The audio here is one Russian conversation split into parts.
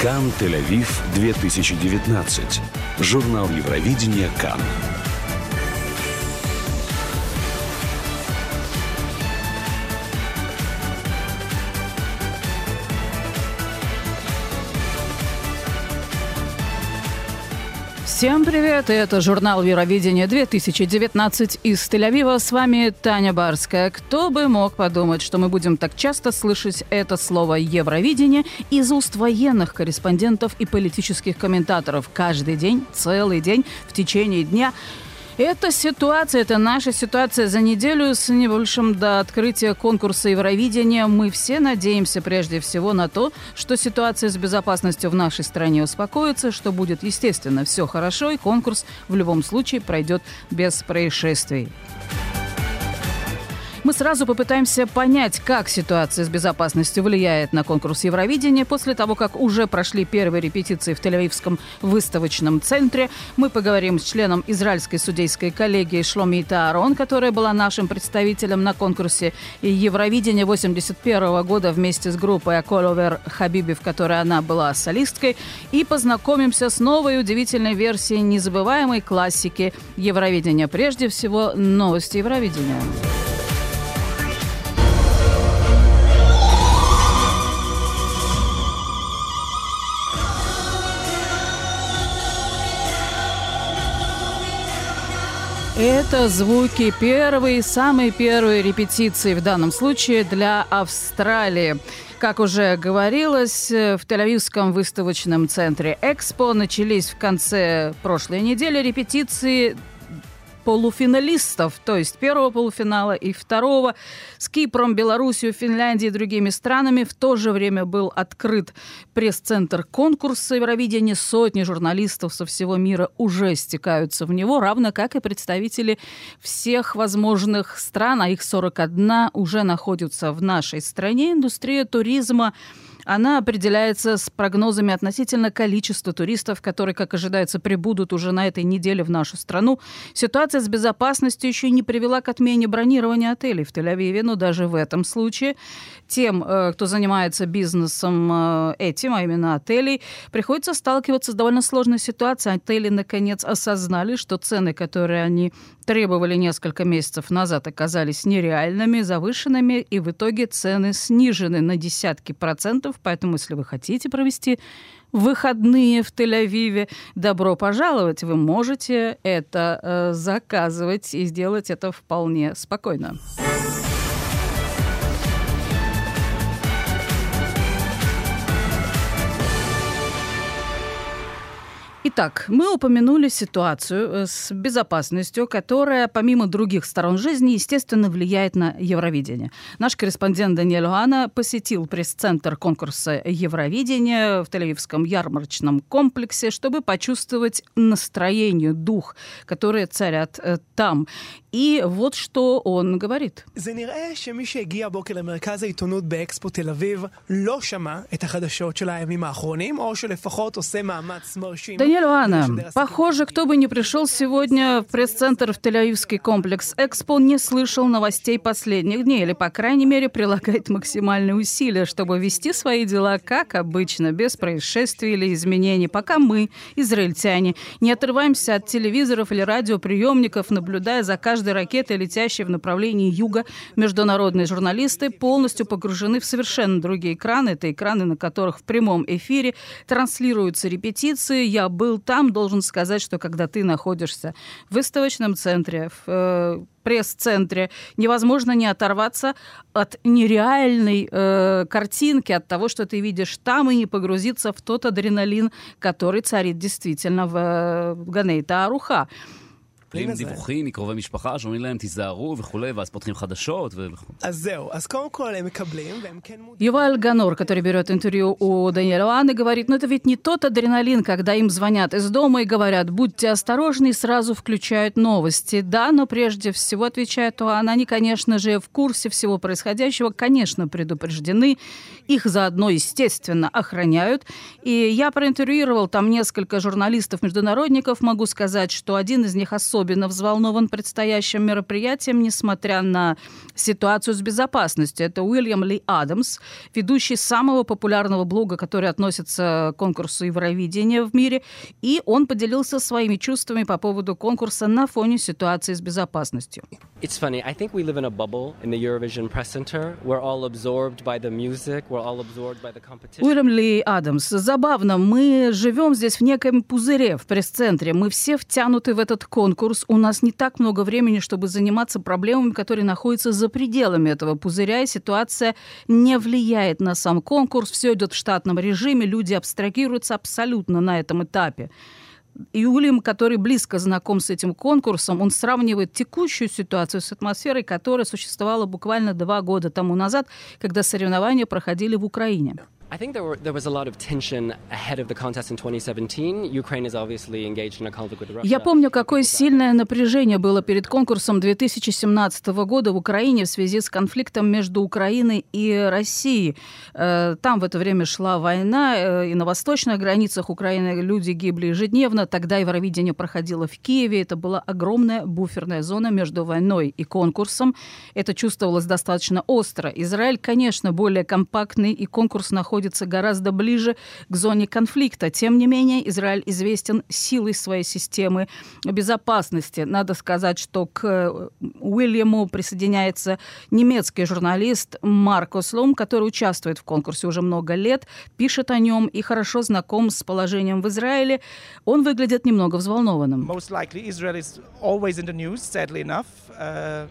Кан Тель-Авив 2019. Журнал Евровидения Кан. Всем привет! Это журнал Евровидения 2019 из Тель-Авива. С вами Таня Барская. Кто бы мог подумать, что мы будем так часто слышать это слово «Евровидение» из уст военных корреспондентов и политических комментаторов каждый день, целый день, в течение дня – эта ситуация, это наша ситуация за неделю с небольшим до открытия конкурса Евровидения. Мы все надеемся прежде всего на то, что ситуация с безопасностью в нашей стране успокоится, что будет, естественно, все хорошо, и конкурс в любом случае пройдет без происшествий. Мы сразу попытаемся понять, как ситуация с безопасностью влияет на конкурс Евровидения. После того, как уже прошли первые репетиции в Тель-Авивском выставочном центре, мы поговорим с членом израильской судейской коллегии Шломи Таарон, которая была нашим представителем на конкурсе Евровидения 81 года вместе с группой Аколовер Хабиби, в которой она была солисткой, и познакомимся с новой удивительной версией незабываемой классики Евровидения. Прежде всего, новости Евровидения. Это звуки первой, самой первой репетиции в данном случае для Австралии. Как уже говорилось, в Тель-Авивском выставочном центре «Экспо» начались в конце прошлой недели репетиции полуфиналистов, то есть первого полуфинала и второго. С Кипром, Белоруссией, Финляндией и другими странами в то же время был открыт пресс-центр конкурса Евровидения. Сотни журналистов со всего мира уже стекаются в него, равно как и представители всех возможных стран, а их 41 уже находятся в нашей стране. Индустрия туризма она определяется с прогнозами относительно количества туристов, которые, как ожидается, прибудут уже на этой неделе в нашу страну. Ситуация с безопасностью еще не привела к отмене бронирования отелей в Тель-Авиве, но даже в этом случае тем, э, кто занимается бизнесом э, этим, а именно отелей, приходится сталкиваться с довольно сложной ситуацией. Отели, наконец, осознали, что цены, которые они требовали несколько месяцев назад, оказались нереальными, завышенными, и в итоге цены снижены на десятки процентов. Поэтому, если вы хотите провести выходные в Тель-Авиве, добро пожаловать. Вы можете это э, заказывать и сделать это вполне спокойно. Итак, мы упомянули ситуацию э, с безопасностью, которая, помимо других сторон жизни, естественно, влияет на Евровидение. Наш корреспондент Даниэль Уана посетил пресс-центр конкурса Евровидения в Тель-Авивском ярмарочном комплексе, чтобы почувствовать настроение, дух, которые царят э, там. И вот что он говорит. Даниэль Уана, похоже, кто бы ни пришел сегодня в пресс-центр в Тель-Авивский комплекс Экспо, не слышал новостей последних дней, или, по крайней мере, прилагает максимальные усилия, чтобы вести свои дела как обычно, без происшествий или изменений, пока мы, израильтяне, не отрываемся от телевизоров или радиоприемников, наблюдая за каждой ракеты, летящей в направлении юга, международные журналисты полностью погружены в совершенно другие экраны. Это экраны, на которых в прямом эфире транслируются репетиции. Я был там, должен сказать, что когда ты находишься в выставочном центре, в э, пресс-центре, невозможно не оторваться от нереальной э, картинки, от того, что ты видишь там, и не погрузиться в тот адреналин, который царит действительно в, э, в Ганейта Аруха. מקבלים דיווחים מקרובי משפחה שאומרים להם תיזהרו וכולי, ואז פותחים חדשות וכו'. אז זהו, אז קודם כל הם מקבלים, והם כן מודעים. Юваль Ганор, который берет интервью у Даниэля Уаны, говорит, ну это ведь не тот адреналин, когда им звонят из дома и говорят, будьте осторожны, и сразу включают новости. Да, но прежде всего, отвечает Уана, они, конечно же, в курсе всего происходящего, конечно, предупреждены, их заодно, естественно, охраняют. И я проинтервьюировал там несколько журналистов-международников, могу сказать, что один из них особенно особенно взволнован предстоящим мероприятием, несмотря на ситуацию с безопасностью. Это Уильям Ли Адамс, ведущий самого популярного блога, который относится к конкурсу Евровидения в мире, и он поделился своими чувствами по поводу конкурса на фоне ситуации с безопасностью. It's funny. I think we live in a bubble in the Eurovision Press Center. We're all absorbed by the music. We're all absorbed by the competition. Уильям Ли Адамс. Забавно, мы живем здесь в неком пузыре в пресс-центре. Мы все втянуты в этот конкурс. У нас не так много времени, чтобы заниматься проблемами, которые находятся за пределами этого пузыря. И ситуация не влияет на сам конкурс. Все идет в штатном режиме. Люди абстрагируются абсолютно на этом этапе. Юлием, который близко знаком с этим конкурсом, он сравнивает текущую ситуацию с атмосферой, которая существовала буквально два года тому назад, когда соревнования проходили в Украине. I think there, were, there was a lot of tension ahead of the contest in 2017. Ukraine is obviously engaged in a conflict with Russia. Я помню, какое сильное напряжение было перед конкурсом 2017 года в Украине в связи с конфликтом между Украиной и Россией. Э, там в это время шла война, э, и на восточных границах Украины люди гибли ежедневно. Тогда Евровидение проходило в Киеве. Это была огромная буферная зона между войной и конкурсом. Это чувствовалось достаточно остро. Израиль, конечно, более компактный, и конкурс находится находится гораздо ближе к зоне конфликта. Тем не менее, Израиль известен силой своей системы безопасности. Надо сказать, что к э, Уильяму присоединяется немецкий журналист Маркос Лум, который участвует в конкурсе уже много лет, пишет о нем и хорошо знаком с положением в Израиле. Он выглядит немного взволнованным. Most likely Israel is always in the news, sadly enough. Uh...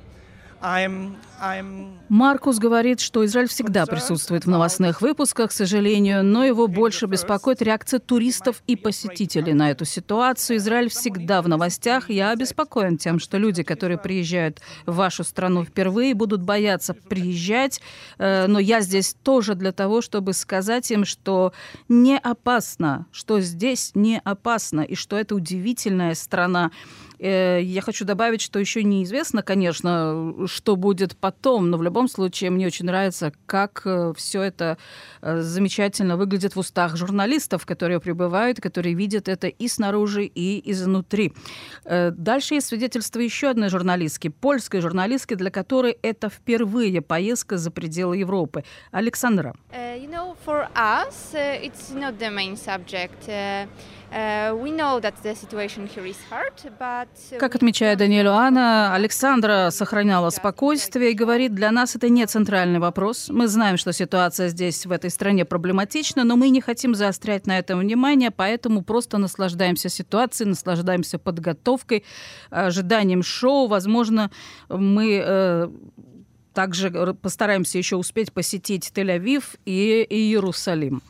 Маркус говорит, что Израиль всегда присутствует в новостных выпусках, к сожалению, но его больше беспокоит реакция туристов и посетителей на эту ситуацию. Израиль всегда в новостях. Я обеспокоен тем, что люди, которые приезжают в вашу страну впервые, будут бояться приезжать. Э, но я здесь тоже для того, чтобы сказать им, что не опасно, что здесь не опасно, и что это удивительная страна. Э, я хочу добавить, что еще неизвестно, конечно, что будет потом, но в любом случае мне очень нравится, как э, все это э, замечательно выглядит в устах журналистов, которые прибывают, которые видят это и снаружи, и изнутри. Дальше есть свидетельство еще одной журналистки, польской журналистки, для которой это впервые поездка за пределы Европы. Александра. Uh, you know, for us, uh, it's not the main subject. Uh... Как отмечает Даниэль Анна, Александра сохраняла спокойствие и говорит, для нас это не центральный вопрос. Мы знаем, что ситуация здесь, в этой стране, проблематична, но мы не хотим заострять на этом внимание, поэтому просто наслаждаемся ситуацией, наслаждаемся подготовкой, ожиданием шоу. Возможно, мы э, также постараемся еще успеть посетить Тель-Авив и Иерусалим.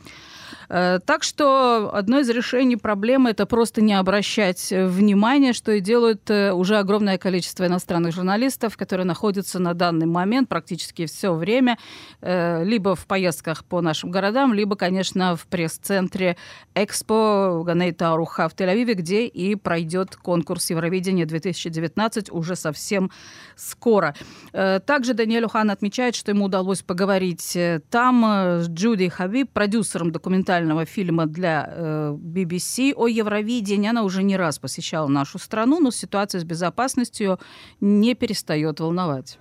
Э, так что одно из решений проблемы – это просто не обращать внимания, что и делают э, уже огромное количество иностранных журналистов, которые находятся на данный момент практически все время э, либо в поездках по нашим городам, либо, конечно, в пресс-центре Экспо Ганейта Аруха в Тель-Авиве, где и пройдет конкурс Евровидения 2019 уже совсем скоро. Также Даниэль Ухан отмечает, что ему удалось поговорить там с Джуди Хабиб, продюсером документального документального фильма для э, BBC о Евровидении. Она уже не раз посещала нашу страну, но ситуация с безопасностью не перестает волновать.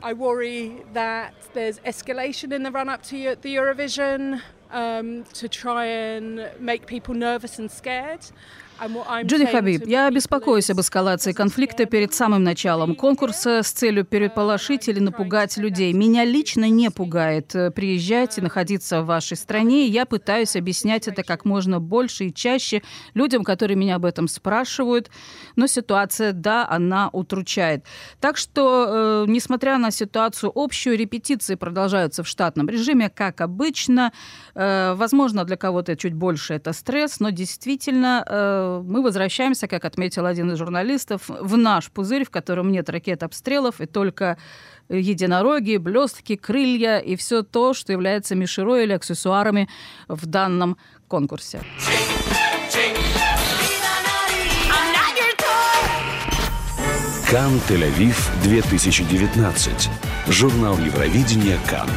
Джуди Хабиб, я беспокоюсь об эскалации конфликта перед самым началом конкурса с целью переполошить или напугать людей. Меня лично не пугает э, приезжать и находиться в вашей стране. Я пытаюсь объяснять это как можно больше и чаще людям, которые меня об этом спрашивают. Но ситуация, да, она утручает. Так что, э, несмотря на ситуацию общую, репетиции продолжаются в штатном режиме, как обычно. Э, возможно, для кого-то чуть больше это стресс, но действительно э, мы возвращаемся, как отметил один из журналистов, в наш пузырь, в котором нет ракет обстрелов, и только единороги, блестки, крылья и все то, что является мишерой или аксессуарами в данном конкурсе. Кан Тель-Авив 2019. Журнал Евровидения Кан.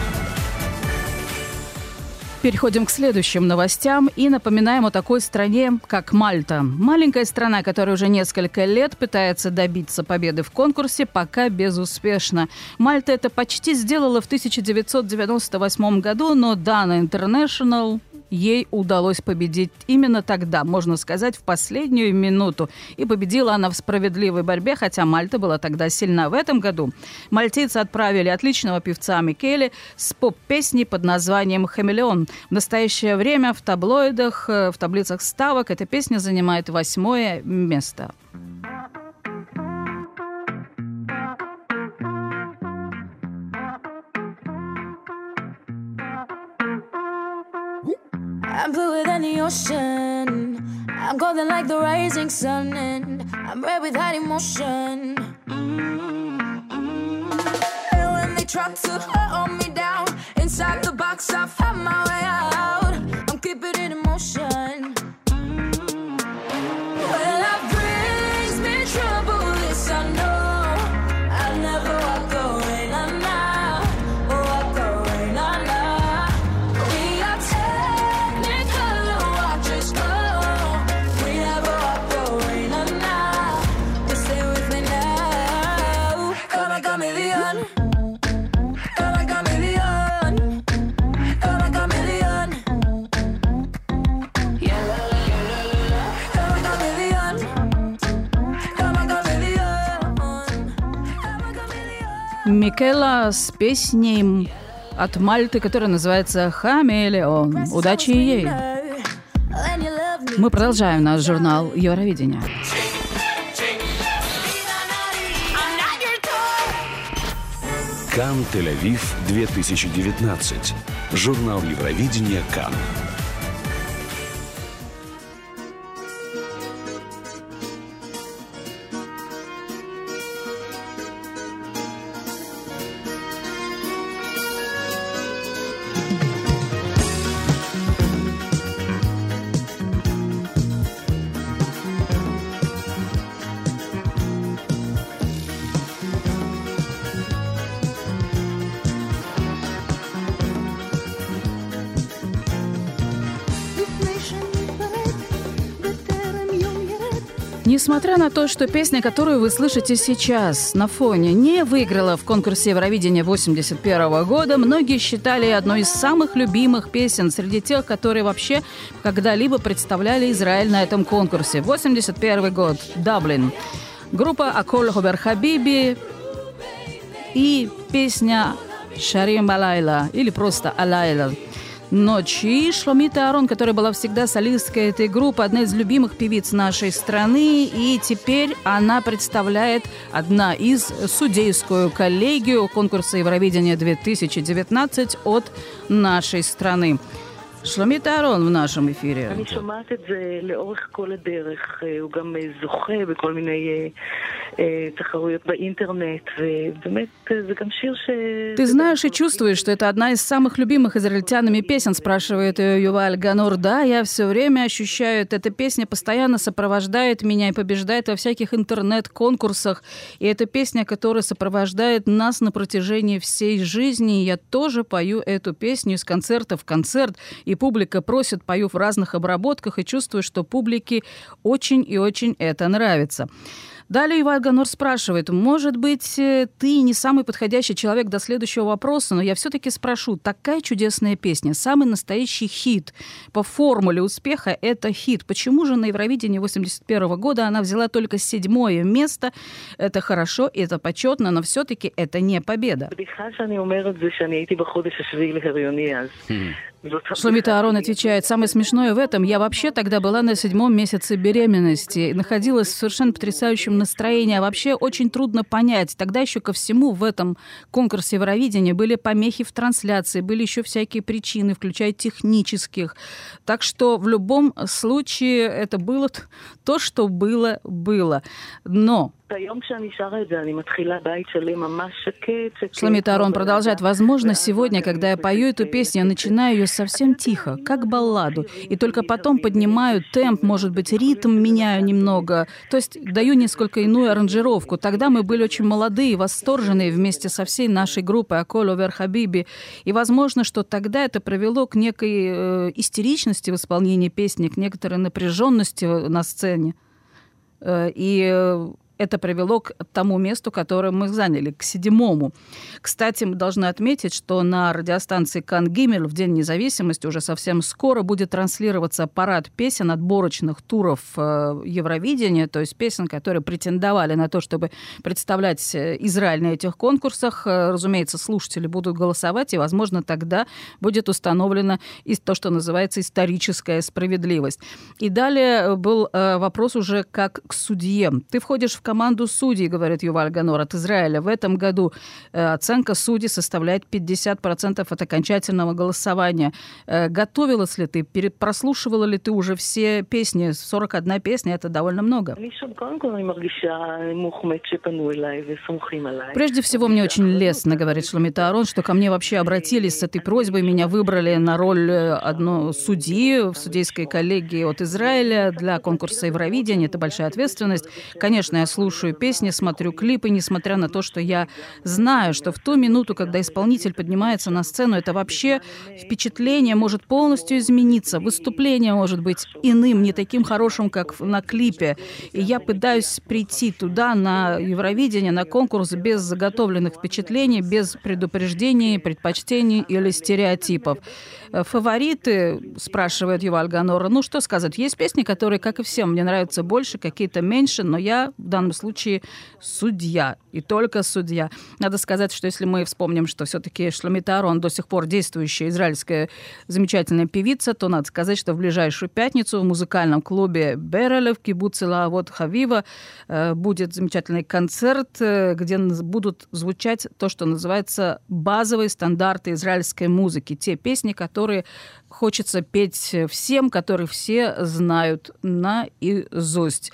Переходим к следующим новостям и напоминаем о такой стране, как Мальта. Маленькая страна, которая уже несколько лет пытается добиться победы в конкурсе, пока безуспешно. Мальта это почти сделала в 1998 году, но Dana International ей удалось победить именно тогда, можно сказать, в последнюю минуту. И победила она в справедливой борьбе, хотя Мальта была тогда сильна. В этом году мальтийцы отправили отличного певца Микеле с поп-песней под названием «Хамелеон». В настоящее время в таблоидах, э, в таблицах ставок эта песня занимает восьмое место. I'm bluer than the ocean. I'm golden like the rising sun, and I'm red with hot emotion. Mm-hmm. And when they try to hold me down inside the box, I found my way out. Микела с песней от Мальты, которая называется «Хамелеон». Удачи ей! Мы продолжаем наш журнал Евровидения. Кан Тель-Авив 2019. Журнал Евровидения Кан. Несмотря на то, что песня, которую вы слышите сейчас на фоне, не выиграла в конкурсе Евровидения 81 года, многие считали одной из самых любимых песен среди тех, которые вообще когда-либо представляли Израиль на этом конкурсе. 81 год, Даблин. Группа Акол Хобер Хабиби и песня Шарим Алайла или просто Алайла ночи. Шломита Арон, которая была всегда солисткой этой группы, одна из любимых певиц нашей страны. И теперь она представляет одна из судейскую коллегию конкурса Евровидения 2019 от нашей страны. שלומית אהרון в нашем эфире. אני שומעת את זה לאורך כל הדרך. הוא גם זוכה בכל מיני תחרויות באינטרנט, ובאמת זה גם שיר ש... Ты знаешь и чувствуешь, что это одна из самых любимых израильтянами песен, спрашивает э, ее Юваль Ганур. Да, я все время ощущаю, эта песня постоянно сопровождает меня и побеждает во всяких интернет-конкурсах. И это песня, которая сопровождает нас на протяжении всей жизни. Я тоже пою эту песню из концерта в концерт, и публика просит, пою в разных обработках и чувствую, что публике очень и очень это нравится. Далее Иван Ганор спрашивает, может быть, э, ты не самый подходящий человек до следующего вопроса, но я все-таки спрошу, такая чудесная песня, самый настоящий хит по формуле успеха – это хит. Почему же на Евровидении 81 года она взяла только седьмое место? Это хорошо, это почетно, но все-таки это не победа. Шломита Арон отвечает, самое смешное в этом, я вообще тогда была на седьмом месяце беременности, находилась в совершенно потрясающем настроении, а вообще очень трудно понять. Тогда еще ко всему в этом конкурсе Евровидения были помехи в трансляции, были еще всякие причины, включая технических. Так что в любом случае это было то, что было, было. Но Шламит Арон продолжает. Возможно, сегодня, когда я пою эту песню, я начинаю ее совсем тихо, как балладу, и только потом поднимаю темп, может быть, ритм меняю немного, то есть даю несколько иную аранжировку. Тогда мы были очень молодые, восторженные вместе со всей нашей группой Аколо Верхабиби, и возможно, что тогда это привело к некой э, истеричности в исполнении песни, к некоторой напряженности на сцене. Э, и это привело к тому месту, которое мы заняли, к седьмому. Кстати, мы должны отметить, что на радиостанции Кангимель в День независимости уже совсем скоро будет транслироваться парад песен отборочных туров э, Евровидения, то есть песен, которые претендовали на то, чтобы представлять э, Израиль на этих конкурсах. Э, разумеется, слушатели будут голосовать, и, возможно, тогда будет установлено и то, что называется историческая справедливость. И далее был вопрос уже как к судье. Ты входишь в команду судей, говорит Юваль Ганор от Израиля. В этом году э, оценка судей составляет 50% от окончательного голосования. Э, готовилась ли ты, прослушивала ли ты уже все песни? 41 песня – это довольно много. Прежде всего, мне очень лестно, говорит Шломита Арон, что ко мне вообще обратились с этой просьбой. Меня выбрали на роль э, одной судьи в судейской коллегии от Израиля для конкурса Евровидения. Это большая ответственность. Конечно, я слушаю слушаю песни, смотрю клипы, несмотря на то, что я знаю, что в ту минуту, когда исполнитель поднимается на сцену, это вообще впечатление может полностью измениться, выступление может быть иным, не таким хорошим, как на клипе. И я пытаюсь прийти туда, на Евровидение, на конкурс без заготовленных впечатлений, без предупреждений, предпочтений или стереотипов. Э, фавориты, спрашивает Юваль Ганора, ну что сказать, есть песни, которые, как и всем, мне нравятся больше, какие-то меньше, но я в данном случае судья, и только судья. Надо сказать, что если мы вспомним, что все-таки Шламитару, он до сих пор действующая израильская замечательная певица, то надо сказать, что в ближайшую пятницу в музыкальном клубе Берелев, Кибуцела, вот Хавива, э, будет замечательный концерт, э, где будут звучать то, что называется базовые стандарты израильской музыки, те песни, которые хочется петь всем, которые все знают наизусть.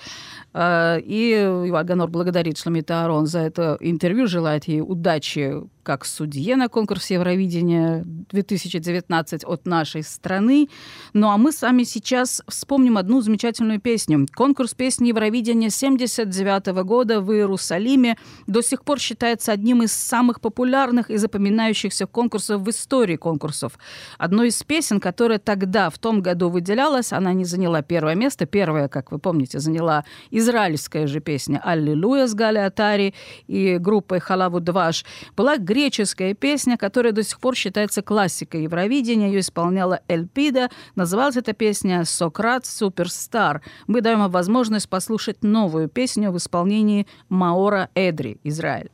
Э, и Иван благодарит Шламита Арон за это интервью, желает ей удачи как судье на конкурсе Евровидения 2019 от нашей страны. Ну а мы с вами сейчас вспомним одну замечательную песню. Конкурс песни Евровидения 79 года в Иерусалиме до сих пор считается одним из самых популярных и запоминающихся конкурсов в истории конкурсов. Одной из песен, которая тогда, в том году выделялась, она не заняла первое место. Первое, как вы помните, заняла израильская же песня «Аллилуйя» с Гали Атари и группой «Халаву Дваш». Была греческая песня, которая до сих пор считается классикой Евровидения. Ее исполняла Эльпида. Называлась эта песня «Сократ Суперстар». Мы даем вам возможность послушать новую песню в исполнении Маора Эдри, Израиль.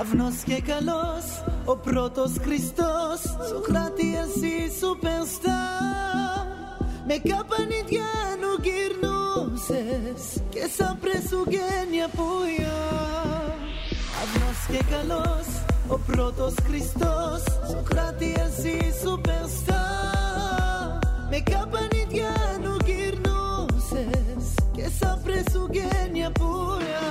Αυνός και καλός, ο πρώτος Χριστός. Σοκράτη εσύ σου πενστά Με καπανιδιά νου γυρνούσες Και σαν πρεσουγένια πουλιά Αυνός και καλός, ο πρώτος Χριστός. Σοκράτη εσύ σου πενστά Με καπανιδιά νου γυρνούσες Και σαν πρεσουγένια πουλιά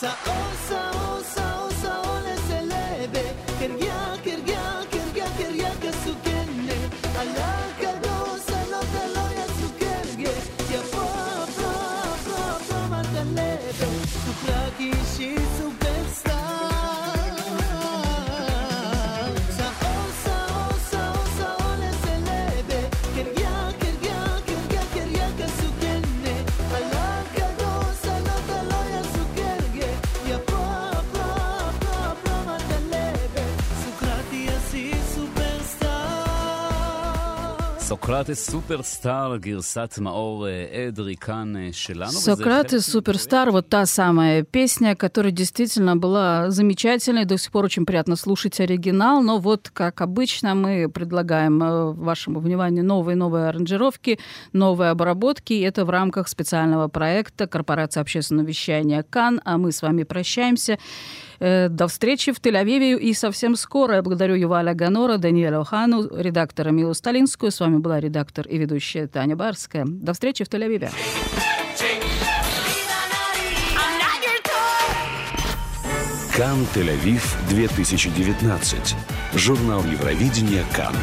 sa osa סוקרטס סופרסטאר, גרסת מאור Эдри כאן שלנו. Сократес Суперстар, вот та самая песня, которая действительно была замечательной, до сих пор очень приятно слушать оригинал, но вот, как обычно, мы предлагаем э, вашему вниманию новые новые аранжировки, новые обработки, и это в рамках специального проекта Корпорации общественного вещания КАН, а мы с вами прощаемся. Э, до встречи в Тель-Авиве и совсем скоро. Я благодарю Юваля Ганора, Даниэля Охану, редактора Милу Сталинскую. С вами была редактор и ведущая Таня Барская. До встречи в Тель-Авиве. Кан Тель-Авив 2019. Журнал Евровидения Кан.